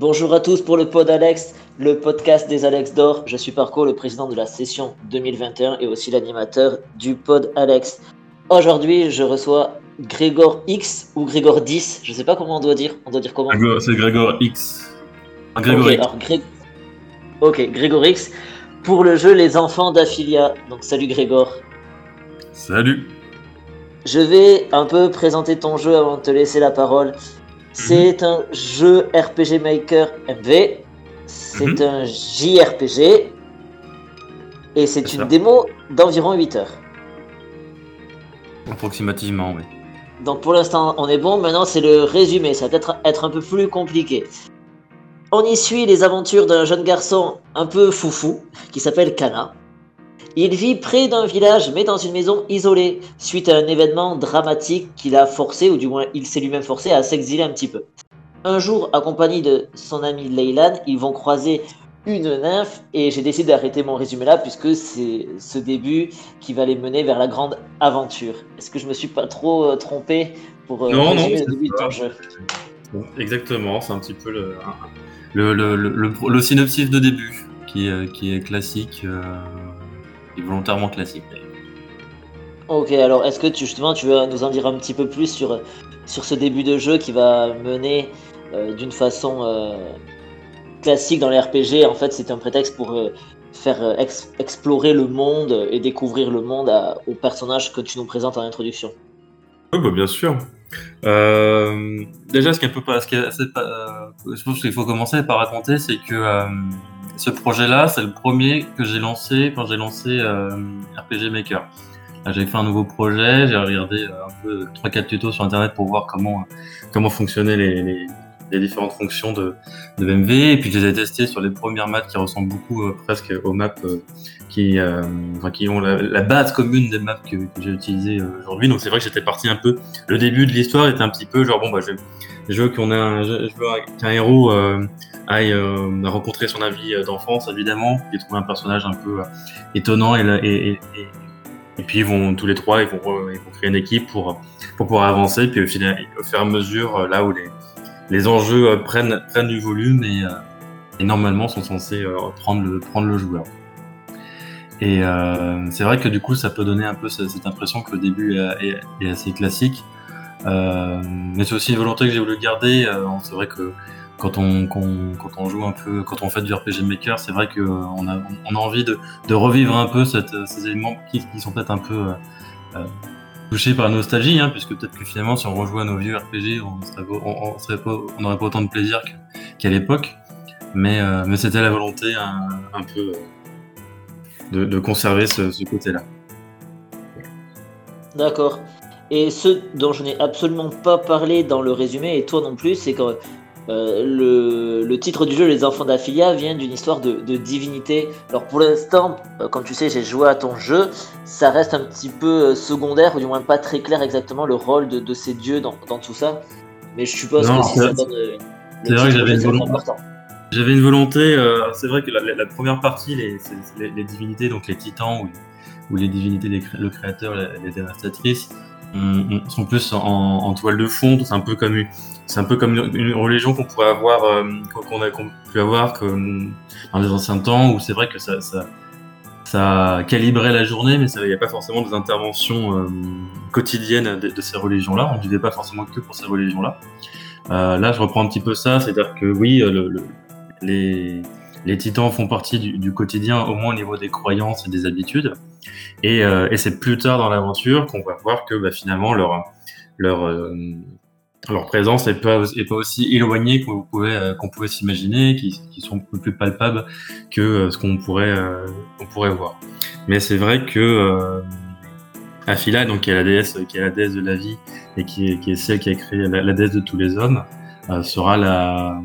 Bonjour à tous pour le pod Alex, le podcast des Alex d'Or. Je suis Parco, le président de la session 2021 et aussi l'animateur du pod Alex. Aujourd'hui, je reçois Grégor X ou Grégor 10, je sais pas comment on doit dire. On doit dire comment C'est Grégor X. Grégor X. ok, Grégor X pour le jeu Les Enfants d'Aphilia. Donc salut Grégor. Salut. Je vais un peu présenter ton jeu avant de te laisser la parole. C'est mhm. un jeu RPG Maker MV. C'est mhm. un JRPG. Et c'est une démo d'environ 8 heures. Approximativement, oui. Donc pour l'instant, on est bon. Maintenant, c'est le résumé. Ça va peut-être être un peu plus compliqué. On y suit les aventures d'un jeune garçon un peu foufou qui s'appelle Kana. Il vit près d'un village mais dans une maison isolée suite à un événement dramatique qui l'a forcé, ou du moins il s'est lui-même forcé à s'exiler un petit peu. Un jour, accompagné de son ami Leylan, ils vont croiser une nymphe et j'ai décidé d'arrêter mon résumé là puisque c'est ce début qui va les mener vers la grande aventure. Est-ce que je me suis pas trop euh, trompé pour euh, résumer le début? de ton jeu Exactement, c'est un petit peu le, le, le, synopsis de début qui, qui est classique volontairement classique Ok, alors est-ce que tu, justement tu veux nous en dire un petit peu plus sur, sur ce début de jeu qui va mener euh, d'une façon euh, classique dans les RPG En fait, c'est un prétexte pour euh, faire explorer le monde et découvrir le monde aux personnages que tu nous présentes en introduction. Oui, bah, bien sûr. déjà, ce qu'il faut commencer par raconter, c'est que ce projet-là, c'est le premier que j'ai lancé quand j'ai lancé euh, RPG Maker. J'ai fait un nouveau projet, j'ai regardé euh, un peu 3-4 tutos sur internet pour voir comment, comment fonctionnaient les, les, différentes fonctions de, de MV. Et puis je les ai testés sur les premières maps qui ressemblent beaucoup euh, presque aux maps qui, qui ont la, base commune des maps que, que j'ai utilisées aujourd'hui. Donc c'est vrai que j'étais parti un peu. Le début de l'histoire était un petit peu genre bon bah je, je veux qu'on ait un, qu'un héros aille euh, rencontrer son ami euh, d'enfance, évidemment. Il trouve un personnage un peu euh, étonnant et, et, et, et, puis ils vont tous les trois, ils vont, créer une équipe pour, pour pouvoir avancer. Puis au, final, au fur et à mesure, là où les, les enjeux prennent, prennent du volume et, et normalement sont censés prendre, le, prendre le joueur. Et euh, c'est vrai que du coup, ça peut donner un peu cette, impression que le début est assez classique. Euh, mais c'est aussi une volonté que j'ai voulu garder. c'est vrai que quand on, on, joue un peu, quand on fait du RPG Maker, c'est vrai qu'on a, on a envie de, revivre un peu ces éléments qui, sont peut-être un peu euh, euh touchés par la nostalgie, hein, puisque peut-être que finalement, si on rejouait à nos vieux RPG, on n'aurait pas, autant de plaisir qu'à l'époque. Mais, euh, c'était la volonté un, un peu de, conserver ce côté-là. D'accord. Et ce dont je n'ai absolument pas parlé dans le résumé, et toi non plus, c'est que euh, le, titre du jeu, Les Enfants d'Aphilia, vient d'une histoire de, divinité. Alors pour l'instant, euh, comme tu sais, j'ai joué à ton jeu, ça reste un petit peu euh, secondaire, ou du moins pas très clair exactement le rôle de, ces dieux dans, tout ça. Mais je suppose que si ça donne. c'est vrai que j'avais une volonté. J'avais une volonté, c'est vrai que la, première partie, les, les, divinités, donc les titans ou, les divinités, le créateur, les, dévastatrices, sont plus en, toile de fond. C'est un peu comme une, religion qu'on pourrait avoir, euh, qu'on a pu avoir dans les anciens temps, où c'est vrai que ça, calibrait la journée, mais il n'y a pas forcément des interventions euh, quotidiennes de, ces religions-là. On ne vivait pas forcément que pour ces religions-là. Euh, là, je reprends un petit peu ça, c'est-à-dire que oui, le, les, titans font partie du, quotidien, au moins au niveau des croyances et des habitudes. Et, et c'est plus tard dans l'aventure qu'on va voir que bah, finalement leur, leur, leur présence n'est pas, est pas aussi éloignée qu'on pouvait, euh, qu'on pouvait s'imaginer, qui, sont peu plus palpables que euh, ce qu'on pourrait, euh, qu'on pourrait voir. Mais c'est vrai que euh, Aphila, donc qui est la déesse, qui est la déesse de la vie et qui est celle qui a créé la, déesse de tous les hommes, sera la,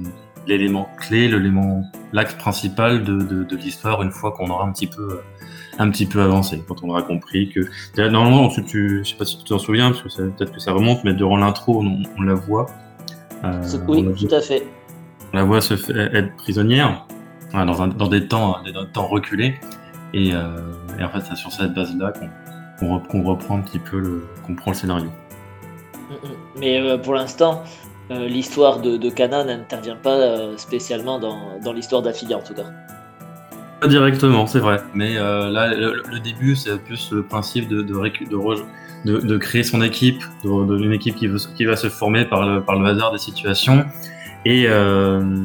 l'élément clé, l'élément, l'axe principal de, de, de l'histoire une fois qu'on aura un petit peu un petit peu avancé, quand on aura compris que. Normalement, tu, tu, je sais pas si tu t'en souviens, parce que peut-être que ça remonte, mais durant l'intro, on, la voit. Euh, oui, tout à fait. On la voit se faire, être prisonnière dans, un, dans, des temps, des temps reculés. Et, euh, et en fait, c'est sur cette base-là qu'on reprend un petit peu le, qu'on prend le scénario. Mm, mm. Mais euh, pour l'instant, l'histoire de, de n'intervient pas spécialement dans, l'histoire d'Aphilia en tout cas. Pas directement, c'est vrai. Mais là, le, début, c'est plus le principe de, de, de, créer son équipe, d'une équipe qui, veut, qui va se former par le, par le hasard des situations. Et, euh,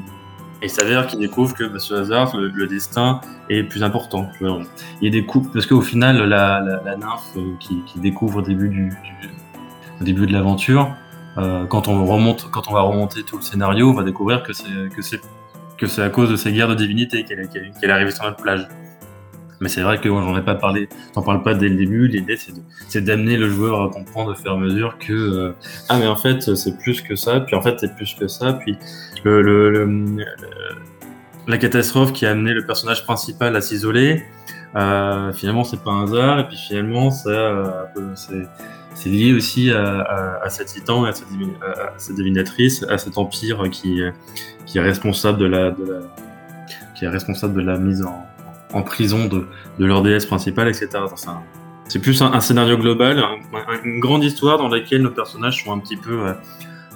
il s'avère qu'il découvre que bah, ce hasard, le, destin est plus important. Il découvre, parce qu'au final, la, la, nymphe euh, qui, qui, découvre au début, du, au début de l'aventure, euh, quand, on remonte, quand on va remonter tout le scénario, on va découvrir que c'est, à cause de ces guerres de divinité qu'elle, est arrivée sur notre plage. Mais c'est vrai que moi, j'en ai pas parlé, t'en parle pas dès le début. L'idée, c'est, d'amener le joueur à comprendre au fur et à mesure que euh, ah mais en fait c'est plus que ça, puis en fait c'est plus que ça, puis la catastrophe qui a amené le personnage principal à s'isoler, euh, finalement c'est pas un hasard, et puis finalement ça, euh, lié aussi à, à, cet titan, à cette, à cette divinatrice, à cet empire qui, est responsable de la, mise en en prison de, leur déesse principale, etc. C'est plus un, scénario global, une grande histoire dans laquelle nos personnages sont un petit peu euh,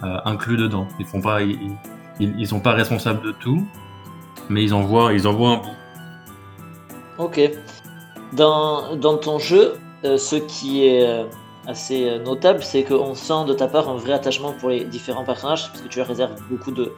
euh, inclus dedans. Ils font pas, ils, ils, sont pas responsables de tout, mais ils envoient, ils envoient un bout. Ok. Dans, dans ton jeu, euh, ce qui est assez euh, notable, c'est qu'on sent de ta part un vrai attachement pour les différents personnages, parce que tu leur réserves beaucoup de,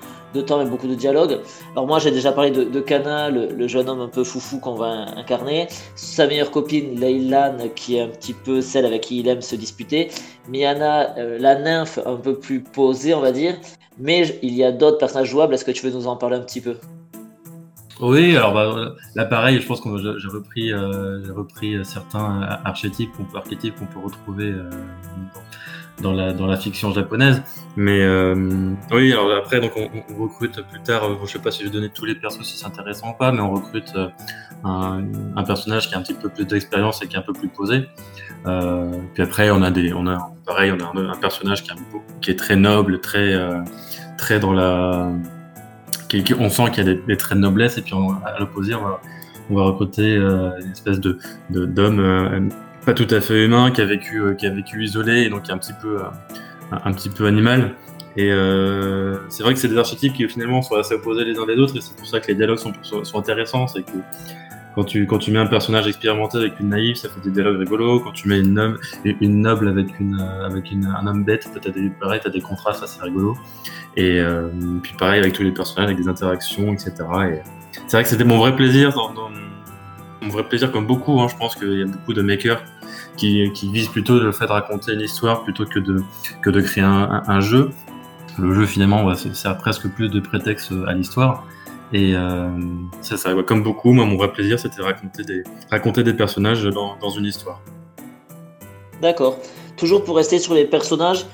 temps et beaucoup de dialogue. Alors moi j'ai déjà parlé de, Kana, le, jeune homme un peu foufou qu'on va incarner, sa meilleure copine Leylan, qui est un petit peu celle avec qui il aime se disputer, Miana, euh, la nymphe un peu plus posée on va dire, mais il y a d'autres personnages jouables, est-ce que tu veux nous en parler un petit peu? Oui, alors bah, là pareil, je pense que j'ai repris, euh, repris certains archétypes qu'on peut, peut retrouver euh, dans, la, dans la fiction japonaise. Mais euh, oui, alors après, donc on, recrute plus tard, je sais pas si je vais donner tous les persos si c'est intéressant ou pas, mais on recrute un, personnage qui a un petit peu plus d'expérience et qui est un peu plus posé. puis après, on a des, on a pareil, on a un, personnage qui, qui, est très noble, très, très dans la on sent qu'il y a des, traits de noblesse, et puis à l'opposé, on va, recruter euh, une espèce d'homme euh, pas tout à fait humain qui a vécu euh, qui a vécu isolé et donc qui est un petit peu animal. Et c'est vrai que c'est des archétypes qui finalement sont assez opposés les uns des autres, et c'est pour ça que les dialogues sont, intéressants. Que quand tu, quand tu mets un personnage expérimenté avec une naïve, ça fait des dialogues rigolos. Quand tu mets une, noble avec, une, avec un homme bête, t'as des, pareil, as des contrastes assez rigolos. Et euh, puis pareil avec tous les personnages, avec des interactions, etc. Et c'est vrai que c'était mon vrai plaisir, mon vrai plaisir comme beaucoup. Hein, je pense qu'il y a beaucoup de makers qui, visent plutôt le fait de raconter une histoire plutôt que de, que de créer un, jeu. Le jeu finalement sert presque plus de prétexte à l'histoire. Et euh, ça, comme beaucoup, moi, mon vrai plaisir, c'était raconter des, raconter des personnages dans, dans une histoire. D'accord. Toujours pour rester sur les personnages,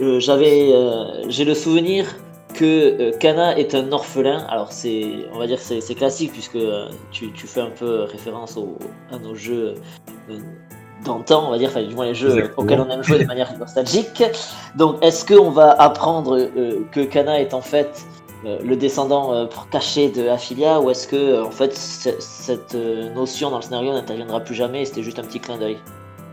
euh, j'avais, euh, j'ai le souvenir que euh, Kana est un orphelin. Alors c'est, on va dire, c'est, c'est classique puisque tu, tu, fais un peu référence au, à nos jeux d'antan, on va dire, enfin du moins les jeux auxquels on aime jouer de manière nostalgique. Donc est-ce qu'on va apprendre que Kana est en fait le descendant caché de Aphilia ou est-ce que en fait cette notion dans le scénario n'interviendra plus jamais et c'était juste un petit clin d'œil?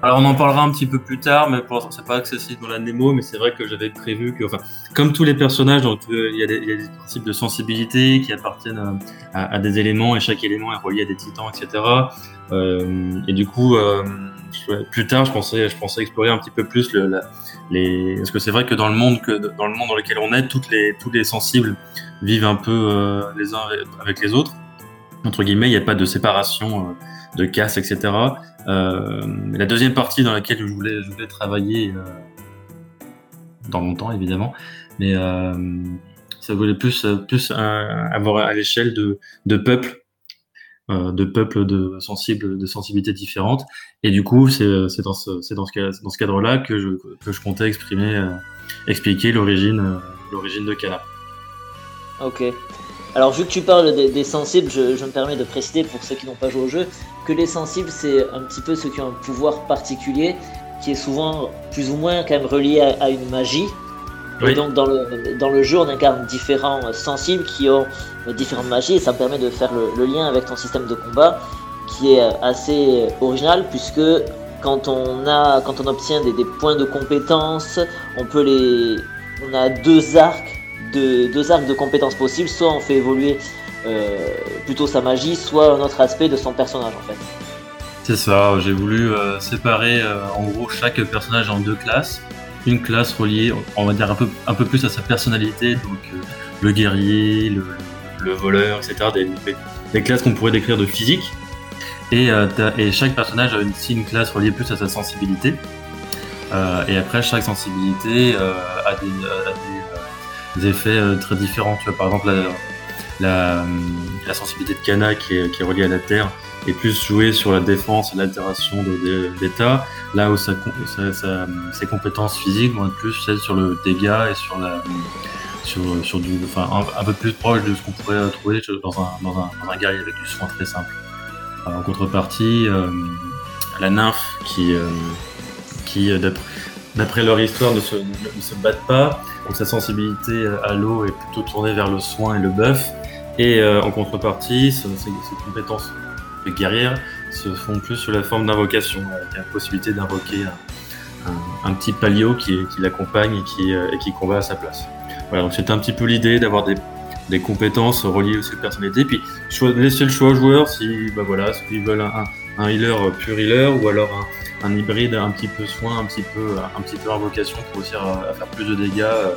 Alors on en parlera un petit peu plus tard, mais pour l'instant c'est pas accessible dans la Nemo, mais c'est vrai que j'avais prévu que, enfin, comme tous les personnages, donc, euh, il, y a des, principes de sensibilité qui appartiennent à, à, des éléments et chaque élément est relié à des titans, etc. Euh, et du coup, euh, plus tard, je pensais, je pensais explorer un petit peu plus le, les, parce que c'est vrai que dans le monde que dans le monde dans lequel on est, toutes les tous les sensibles vivent un peu euh, les uns avec les autres. Entre guillemets, il n'y a pas de séparation, euh, de casse, etc. Euh, la deuxième partie dans laquelle je voulais, travailler euh, dans longtemps évidemment, mais euh, ça voulait plus, plus avoir à l'échelle de, de peuples, de peuples de sensibles, de sensibilités différentes. Et du coup, c'est dans ce, cadre-là que je, que je comptais expliquer l'origine, l'origine de Kala. Ok. Alors, vu que tu parles des, sensibles, je, me permets de préciser pour ceux qui n'ont pas joué au jeu que les sensibles, c'est un petit peu ceux qui ont un pouvoir particulier qui est souvent plus ou moins quand même relié à, une magie. Et donc, dans le, dans le jeu, on incarne différents sensibles qui ont différentes magies et ça me permet de faire le, lien avec ton système de combat qui est assez original puisque quand on, a, quand on obtient des, des points de compétence, on peut les on a deux arcs de, deux arcs de compétences possibles. Soit on fait évoluer euh, plutôt sa magie, soit un autre aspect de son personnage en fait. C'est ça, j'ai voulu euh, séparer euh, en gros chaque personnage en deux classes. Une classe reliée, on va dire un peu, un peu plus à sa personnalité, donc le guerrier, le, voleur, etc. Des, classes qu'on pourrait décrire de physique. Et, et, chaque personnage a aussi une classe reliée plus à sa sensibilité. et après, chaque sensibilité a des effets euh, très différents. Tu vois, par exemple, la, la, sensibilité de Kana qui est, reliée à la Terre est plus jouée sur la défense et l'altération d'état, là où sa, ses compétences physiques vont être plus celles sur le dégât et sur la sur, sur du, enfin, un, peu plus proche de ce qu'on pourrait trouver dans un, dans, un, un guerrier avec du soin très simple. en contrepartie, euh, la nymphe qui, euh, qui d'après leur histoire, ne se, ne se battent pas, donc sa sensibilité à l'eau est plutôt tournée vers le soin et le buff. Et euh, en contrepartie, ses, compétences de guerrière se font plus sur la forme d'invocation, avec la possibilité d'invoquer un, petit palio qui, l'accompagne et qui, euh, et qui combat à sa place. Voilà, donc un petit peu l'idée d'avoir des, compétences reliées aux personnalités. Puis laisser le choix aux joueurs si bah voilà, s'ils veulent un, healer pur healer ou alors un, un hybride un petit peu soin, un petit peu, un petit peu invocation pour réussir à, faire plus de dégâts. Euh,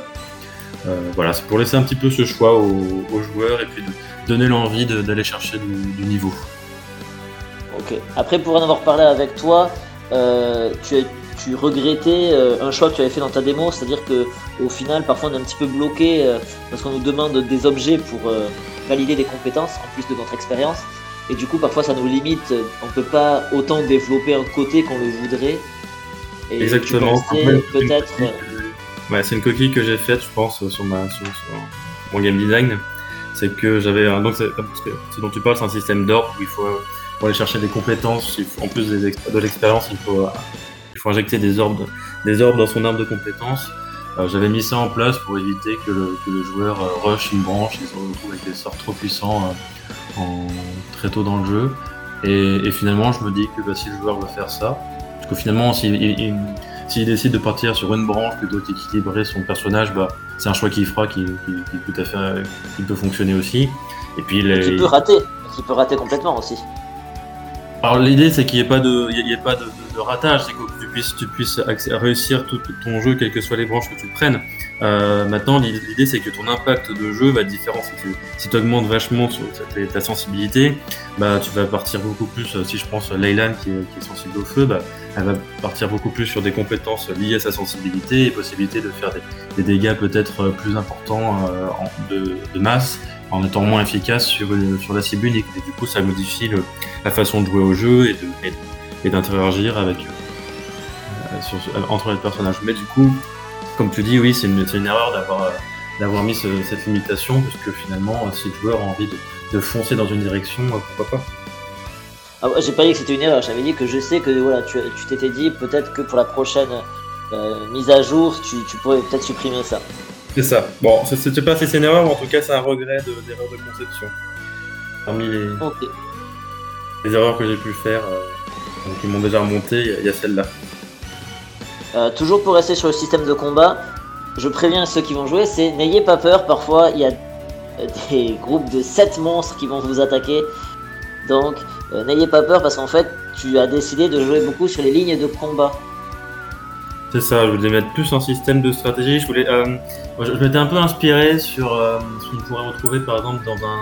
euh, voilà, c'est pour laisser un petit peu ce choix aux, joueurs et puis donner l'envie d'aller chercher du, niveau. Ok. Après, pour en avoir parlé avec toi, euh, tu, tu regrettais un choix que tu avais fait dans ta démo, c'est-à-dire que au final, parfois, on est un petit peu bloqué parce qu'on nous demande des objets pour valider des compétences en plus de notre expérience. Et du coup, parfois, ça nous limite. On peut pas autant développer un côté qu'on le voudrait. Exactement. Peut-être. Ouais, c'est une coquille que j'ai faite, je pense, sur, ma, sur, mon game design. C'est que j'avais donc ce dont tu parles, c'est un système d'ordre où il faut pour aller chercher des compétences. en plus de l'expérience, il faut, il faut injecter des orbes, des orbes dans son arbre de compétences. J'avais mis ça en place pour éviter que le, que le joueur euh, rush une branche et se retrouve avec des sorts trop puissants euh, très tôt dans le jeu. Et, finalement, je me dis que bah, si le joueur veut faire ça, parce que finalement, s'il décide de partir sur une branche plutôt qu'équilibrer son personnage, bah, c'est un choix qu'il fera qui, tout à fait qui peut fonctionner aussi. Et puis il, peut rater, qui peut rater complètement aussi. Alors l'idée c'est qu'il n'y ait pas de, il ait pas de, ratage, c'est que tu puisses, tu puisses réussir tout, ton jeu, quelles que soient les branches que tu prennes. Euh, maintenant, l'idée c'est que ton impact de jeu va être différent. Si tu, augmentes vachement ta, sensibilité, bah, tu vas partir beaucoup plus, euh, si je pense Leylan qui, est, sensible au feu, bah, elle va partir beaucoup plus sur des compétences liées à sa sensibilité et possibilité de faire des, dégâts peut-être plus importants euh, de, masse en étant moins efficace sur, la cible unique. Et du coup, ça modifie la façon de jouer au jeu et d'interagir avec entre les personnages. Mais du coup, comme tu dis, oui, c'est une, une, erreur d'avoir euh, d'avoir mis cette limitation, parce que finalement, euh, si le joueur a envie de, foncer dans une direction, euh, pourquoi pas ah, J'ai pas dit que c'était une erreur, j'avais dit que je sais que voilà, tu t'étais dit peut-être que pour la prochaine mise à jour, tu, pourrais peut-être supprimer ça. C'est ça. Bon, je sais pas si c'est une erreur, mais en tout cas, c'est un regret d'erreur de, conception. Parmi les, les erreurs que j'ai pu faire, qui m'ont déjà remonté, il y a celle-là. Euh, toujours pour rester sur le système de combat, je préviens ceux qui vont jouer, c'est n'ayez pas peur, parfois il y a des groupes de 7 monstres qui vont vous attaquer. Donc euh, n'ayez pas peur parce qu'en fait tu as décidé de jouer beaucoup sur les lignes de combat. C'est ça, je voulais mettre plus un système de stratégie. Je voulais, euh, je, m'étais un peu inspiré sur ce qu'on pourrait retrouver par exemple dans un,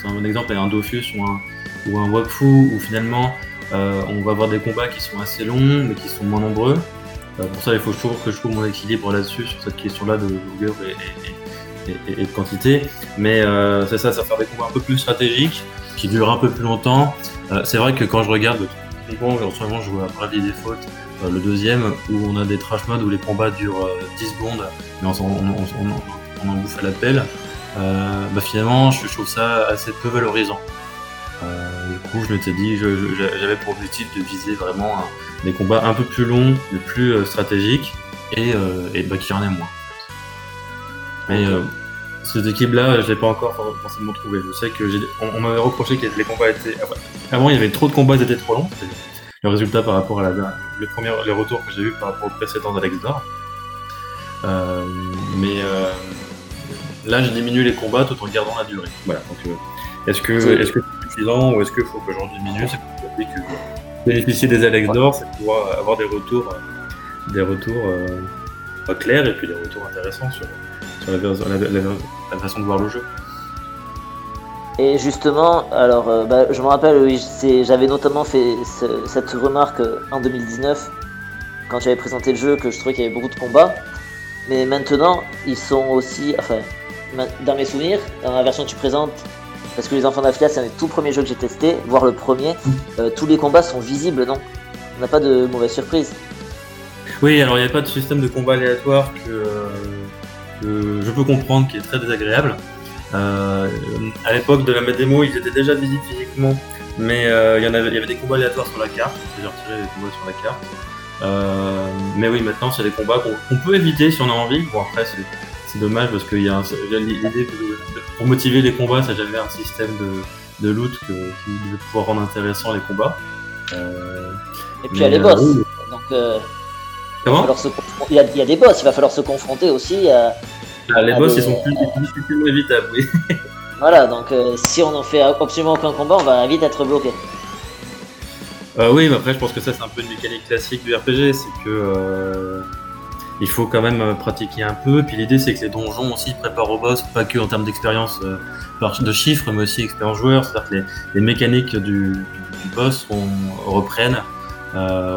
c'est un exemple, un Dofus ou un, ou un Wakfu où finalement euh, on va avoir des combats qui sont assez longs, mais qui sont moins nombreux. Euh, pour ça, il faut toujours que je trouve mon équilibre là-dessus, sur cette question-là de longueur et, de quantité. Mais euh, c'est ça, ça faire des combats un peu plus stratégiques, qui durent un peu plus longtemps. c'est vrai que quand je regarde, bon, en ce moment, je joue à Bravely Default, le deuxième, où on a des trash modes où les combats durent 10 secondes, mais on, en bouffe à l'appel. bah finalement, je trouve ça assez peu valorisant. Euh, du coup, je m'étais dit, j'avais pour objectif de viser vraiment des combats un peu plus longs, mais plus euh, stratégiques, et, euh, et bah, qu'il y en ait moins. Mais cette équipe-là, je l'ai pas encore forcément trouvé. Je sais que on, m'avait reproché que les combats étaient. Avant, il y avait trop de combats, ils étaient trop longs. Le résultat par rapport à la, les, premiers, les retours que j'ai eu par rapport au précédent d'Alex Dor. mais là, je diminue les combats tout en gardant la durée. Voilà. est-ce que est-ce que c'est ou est-ce qu'il faut que j'en diminue C'est pour que bénéficier des Alex d'or, c'est pouvoir avoir des retours, des retours clairs et puis des retours intéressants sur, la façon de voir le jeu. Et justement, alors euh, bah, je me rappelle, oui, j'avais notamment fait cette remarque euh, en 2019 quand j'avais présenté le jeu que je trouvais qu'il y avait beaucoup de combats. Mais maintenant, ils sont aussi, enfin, dans mes souvenirs, dans la version que tu présentes, parce que les enfants d'Africa, c'est un des tout premiers jeux que j'ai testé, voire le premier, euh, tous les combats sont visibles, non On n'a pas de mauvaise surprise. Oui, alors il n'y a pas de système de combat aléatoire que, que je peux comprendre qui est très désagréable. Euh, à l'époque de la démo, ils étaient déjà visibles physiquement, mais euh, il, y avait, y avait des combats aléatoires sur la carte. J'ai retiré les combats sur la carte. Euh, mais oui, maintenant, c'est des combats qu'on peut éviter si on a envie. Bon, après, c'est dommage parce qu'il y a l'idée pour motiver les combats, ça j'avais un système de, de loot que, qui devait pouvoir rendre intéressant les combats. Euh, Et puis il y a les boss. Donc, euh, Comment il, y a, il y, a, des boss, il va falloir se confronter aussi à, ah, les boss, ils sont plus, plus évitables, oui. voilà, donc euh, si on en fait absolument aucun combat, on va vite être bloqué. Euh, oui, mais après, je pense que ça, c'est un peu une mécanique classique du RPG, c'est que euh, il faut quand même pratiquer un peu. Puis l'idée, c'est que les donjons aussi préparent au boss, pas que en termes d'expérience de chiffres, mais aussi expérience joueur. C'est-à-dire que les, mécaniques du, boss reprennent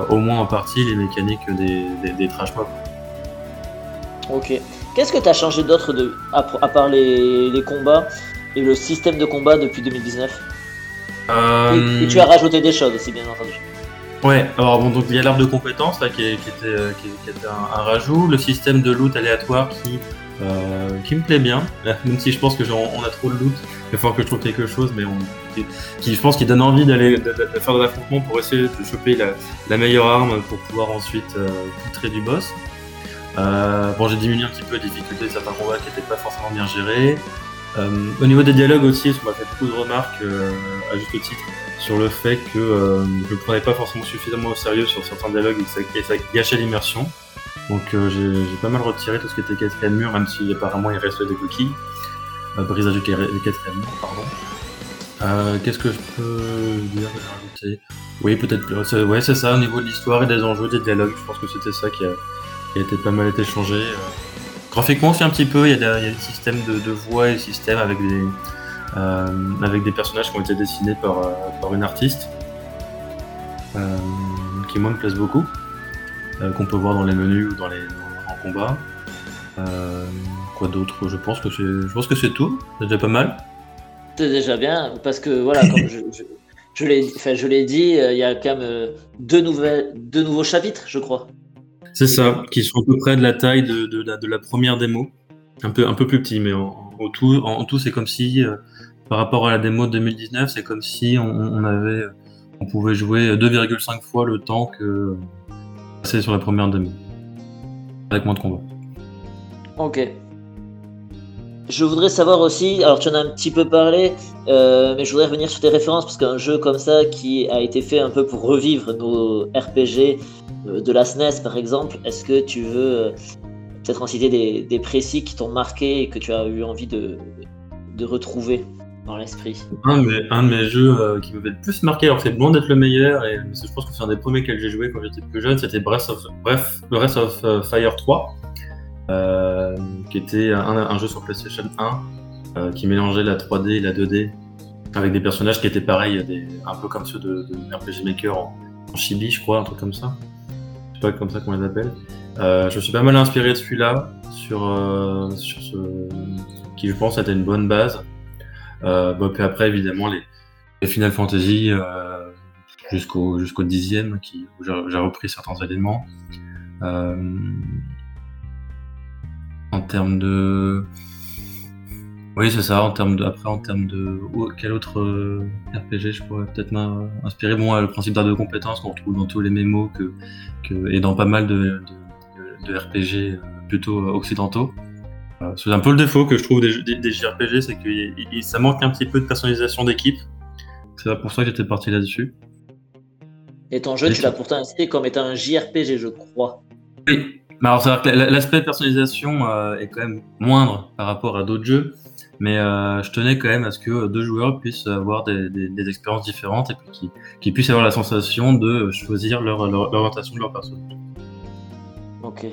au moins en partie les mécaniques des, des, des trash mobs. Ok. Qu'est-ce que tu as changé d'autre de, à, part les, combats et le système de combat depuis 2019 et, tu as euh, rajouté des choses aussi, bien entendu. Ouais, alors bon, donc il y a l'arbre de compétences là qui, était, euh, qui, était un, rajout, le système de loot aléatoire qui, euh, qui me plaît bien, même si je pense que a trop de loot, il va falloir que je trouve quelque chose, mais on, qui, je pense qu'il donne envie d'aller de, faire de l'affrontement pour essayer de choper la, meilleure arme pour pouvoir ensuite euh, du boss. Euh, bon, j'ai diminué un petit peu la difficulté de certains combats qui n'étaient pas forcément bien gérés. Euh, au niveau des dialogues aussi, on m'a fait beaucoup de remarques, euh, à juste titre, sur le fait que je ne prenais pas forcément suffisamment au sérieux sur certains dialogues et que ça, gâchait l'immersion. Donc j'ai pas mal retiré tout ce qui était quatrième mur, même si apparemment il reste des coquilles. brisage du quatrième mur, pardon. Qu'est-ce que je peux dire rajouter? Oui, peut-être. Ouais, c'est ça, au niveau de l'histoire et des enjeux, des dialogues, je pense que c'était ça qui a, qui a été pas mal été changé. Euh. Graphiquement aussi un petit peu, il y a, des systèmes de, voix et systèmes avec des, euh, avec des personnages qui ont été dessinés par, euh, par une artiste, qui moi me plaisent beaucoup, qu'on peut voir dans les menus ou dans les en combat. quoi d'autre? Je pense que c'est, je pense que c'est tout. C'est déjà pas mal. C'est déjà bien parce que voilà, comme je, je, l'ai, je l'ai dit, il y a quand même deux nouvelles, deux nouveaux chapitres, je crois. C'est ça, qui sont à peu près de la taille de, de, la, première démo. Un peu, un peu plus petit, mais en, tout, en, tout c'est comme si, euh, par rapport à la démo de 2019, c'est comme si on, avait, on pouvait jouer 2,5 fois le temps que c'est sur la première démo. Avec moins de combats. Ok. Je voudrais savoir aussi, alors tu en as un petit peu parlé, euh, mais je voudrais revenir sur tes références parce qu'un jeu comme ça qui a été fait un peu pour revivre nos RPG euh, de la SNES par exemple, est-ce que tu veux euh, peut-être en citer des, précis qui t'ont marqué et que tu as eu envie de, retrouver dans l'esprit? Un, de mes jeux qui m'avait le plus marqué, alors c'est bon d'être le meilleur, et je pense que c'est un des premiers que j'ai joué quand j'étais plus jeune, c'était Breath of, bref, Breath of Fire 3. Euh, qui était un, jeu sur PlayStation 1 euh, qui mélangeait la 3D et la 2D avec des personnages qui étaient pareils, un peu comme ceux de, RPG Maker en, chibi, je crois, un truc comme ça. Je sais pas comme ça qu'on les appelle. Euh, je me suis pas mal inspiré de celui-là, sur, sur ce, qui je pense était une bonne base. puis après, évidemment, les, les Final Fantasy jusqu'au jusqu'au dixième, qui, où j'ai repris certains éléments. En termes de. Oui, c'est ça. En termes de... Après, en termes de. Quel autre euh, RPG je pourrais peut-être m'inspirer Bon, le principe d'art de compétence qu'on retrouve dans tous les mémos que... que... et dans pas mal de, de... RPG euh, plutôt euh, occidentaux. C'est un peu le défaut que je trouve des, des, JRPG, c'est que ça manque un petit peu de personnalisation d'équipe. C'est pour ça que j'étais parti là-dessus. Et ton jeu, tu l'as pourtant inscrit comme étant un JRPG, je crois. Oui, Mais alors, c'est-à-dire que la- l'aspect personnalisation euh, est quand même moindre par rapport à d'autres jeux, mais euh, je tenais quand même à ce que deux joueurs puissent avoir des, des- des expériences différentes et puis qu'ils puissent avoir la sensation de choisir leur, leur- l'orientation de leur perso. Ok.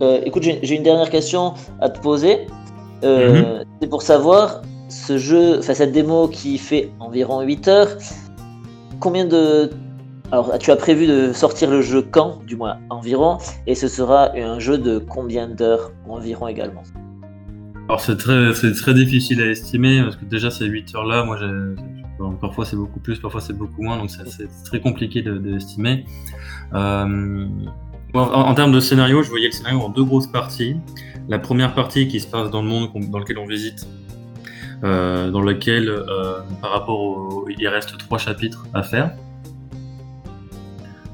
Euh, écoute, j'ai une dernière question à te poser. Euh, C'est pour savoir, ce jeu, enfin cette démo qui fait environ 8 heures, combien de... Alors, tu as prévu de sortir le jeu quand, du moins environ, et ce sera un jeu de combien d'heures environ également? Alors c'est très, très difficile à estimer parce que déjà ces 8 heures là, moi parfois c'est beaucoup plus, parfois c'est beaucoup moins, donc c'est, très compliqué de, d'estimer. Euh, bon, en, termes de scénario, je voyais le scénario en deux grosses parties. La première partie qui se passe dans le monde dans lequel on visite, euh, dans lequel euh, par rapport au, il reste trois chapitres à faire.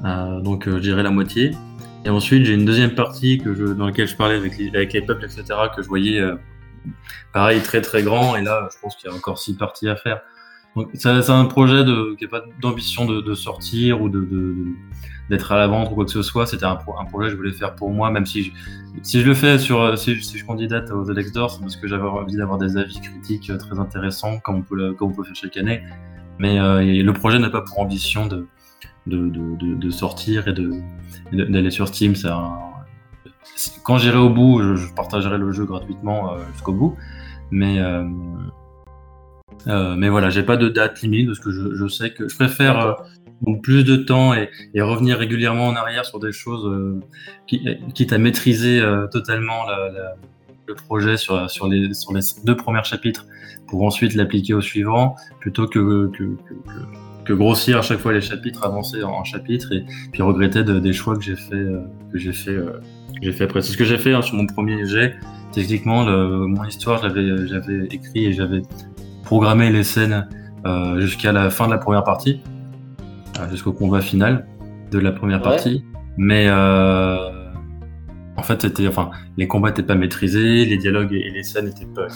Euh, donc euh, je dirais la moitié. Et ensuite, j'ai une deuxième partie dans laquelle je parlais avec les, avec les peuples, etc., que je voyais euh, pareil très très grand. Et là, je pense qu'il y a encore six parties à faire. Donc, c'est un projet qui n'a pas d'ambition de, sortir ou d'être à la vente ou quoi que ce soit. C'était un, pro- un projet que je voulais faire pour moi, même si je, si je le fais sur, si, je- si candidate aux Alex c'est parce que j'avais envie d'avoir des avis critiques très intéressants, comme on peut, faire chaque année. Mais le projet n'a pas pour ambition de, de, sortir et d'aller sur Steam. Un- Quand j'irai au bout, je, partagerai le jeu gratuitement euh, jusqu'au bout. Mais, euh, euh, mais voilà, j'ai pas de date limite parce que je, sais que je préfère plus de temps et, revenir régulièrement en arrière sur des choses, qui, quitte à maîtriser totalement le projet sur, sur, les, sur les deux premiers chapitres pour ensuite l'appliquer au suivant, plutôt que- que grossir à chaque fois les chapitres, avancer en, en chapitres et puis regretter de- des choix que j'ai fait, euh, que j'ai fait, euh, que j'ai fait après. C'est ce que j'ai fait hein, sur mon premier jet. Techniquement, le, mon histoire, j'avais, j'avais écrit et j'avais programmé les scènes euh, jusqu'à la fin de la première partie, euh, jusqu'au combat final de la première Ouais. partie. Mais euh, en fait, c'était, enfin, les combats n'étaient pas maîtrisés, les dialogues et les scènes n'étaient pas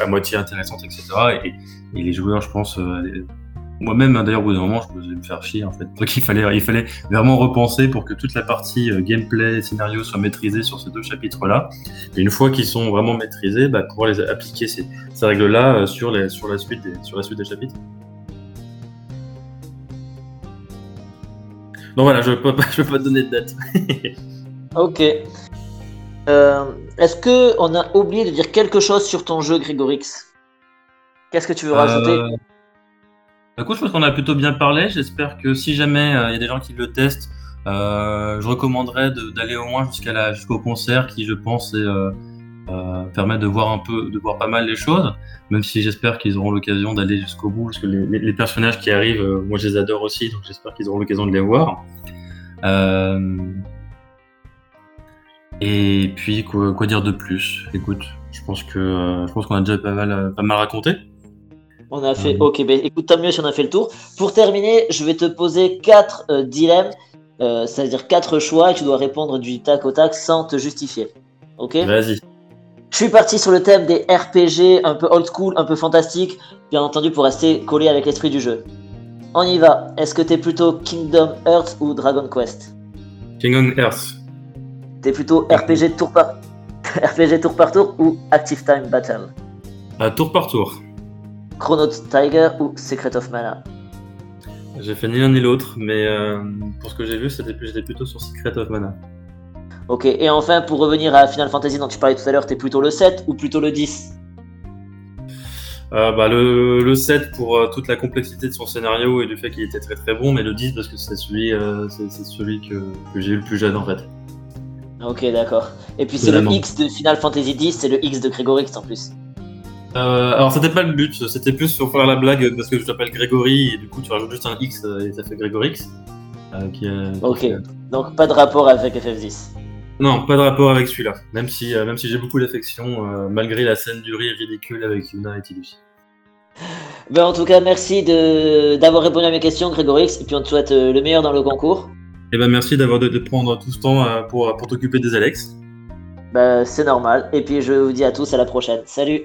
à, à moitié intéressantes, etc. Et, et les joueurs, je pense, euh, moi-même, hein, d'ailleurs, au bout d'un moment, je faisais me faire chier, en fait. Donc, il fallait, il fallait vraiment repenser pour que toute la partie euh, gameplay, scénario soit maîtrisée sur ces deux chapitres-là. Et une fois qu'ils sont vraiment maîtrisés, bah, pouvoir les appliquer ces, ces règles-là euh, sur, les, sur, la suite des, sur la suite des chapitres. Donc voilà, je ne peux, pas- je peux pas te donner de date. Ok. Euh, Est-ce que on a oublié de dire quelque chose sur ton jeu, Grégorix Qu'est-ce que tu veux rajouter? Euh, Écoute, je pense qu'on a plutôt bien parlé. J'espère que si jamais euh, il y a des gens qui le testent, euh, je recommanderais de- d'aller au moins jusqu'au concert, qui je pense euh, permet de voir un peu, de voir pas mal les choses. Même si j'espère qu'ils auront l'occasion d'aller jusqu'au bout, parce que les, personnages qui arrivent, moi je les adore aussi, donc j'espère qu'ils auront l'occasion de les voir. Et puis quoi, dire de plus? Écoute, je pense que je pense qu'on a déjà pas mal raconté. On a fait. Mhm. Ok, ben écoute, tant mieux si on a fait le tour. Pour terminer, je vais te poser quatre euh, dilemmes, euh, c'est-à-dire quatre choix, et tu dois répondre du tac au tac sans te justifier. Ok? Vas-y. Je suis parti sur le thème des RPG un peu old school, un peu fantastique, bien entendu pour rester collé avec l'esprit du jeu. On y va. Est-ce que t'es plutôt Kingdom Hearts ou Dragon Quest? King on Earth. T'es plutôt RPG tour par RPG tour par tour ou Active Time Battle? À tour par tour. Chrono Tiger ou Secret of Mana? J'ai fait ni l'un ni l'autre, mais euh, pour ce que j'ai vu, j'étais plutôt sur Secret of Mana. Ok, et enfin pour revenir à Final Fantasy dont tu parlais tout à l'heure, t'es plutôt le 7 ou plutôt le 10 Euh, bah, le, le 7 pour euh, toute la complexité de son scénario et du fait qu'il était très très bon, mais le 10 parce que c'est celui, euh, c'est, celui que, que j'ai eu le plus jeune en fait. Ok, d'accord. Et puis c'est le. X de Final Fantasy 10, c'est le X de Gregorix en plus. Euh, alors c'était pas le but, c'était plus pour faire la blague parce que je t'appelle Grégory et du coup tu rajoutes juste un X euh, et ça fait Grégorix. euh, qui, est- Ok. Donc pas de rapport avec FF10. Non, pas de rapport avec celui-là. Même si, euh, même si j'ai beaucoup d'affection, euh, malgré la scène du rire ridicule avec Yuna et Tidus. Ben, en tout cas, merci d'avoir répondu à mes questions, Gregorix, et puis on te souhaite euh, le meilleur dans le concours. Et ben merci d'avoir de, de prendre tout ce temps euh, pour, pour t'occuper des Alex. Ben, c'est normal. Et puis je vous dis à tous à la prochaine. Salut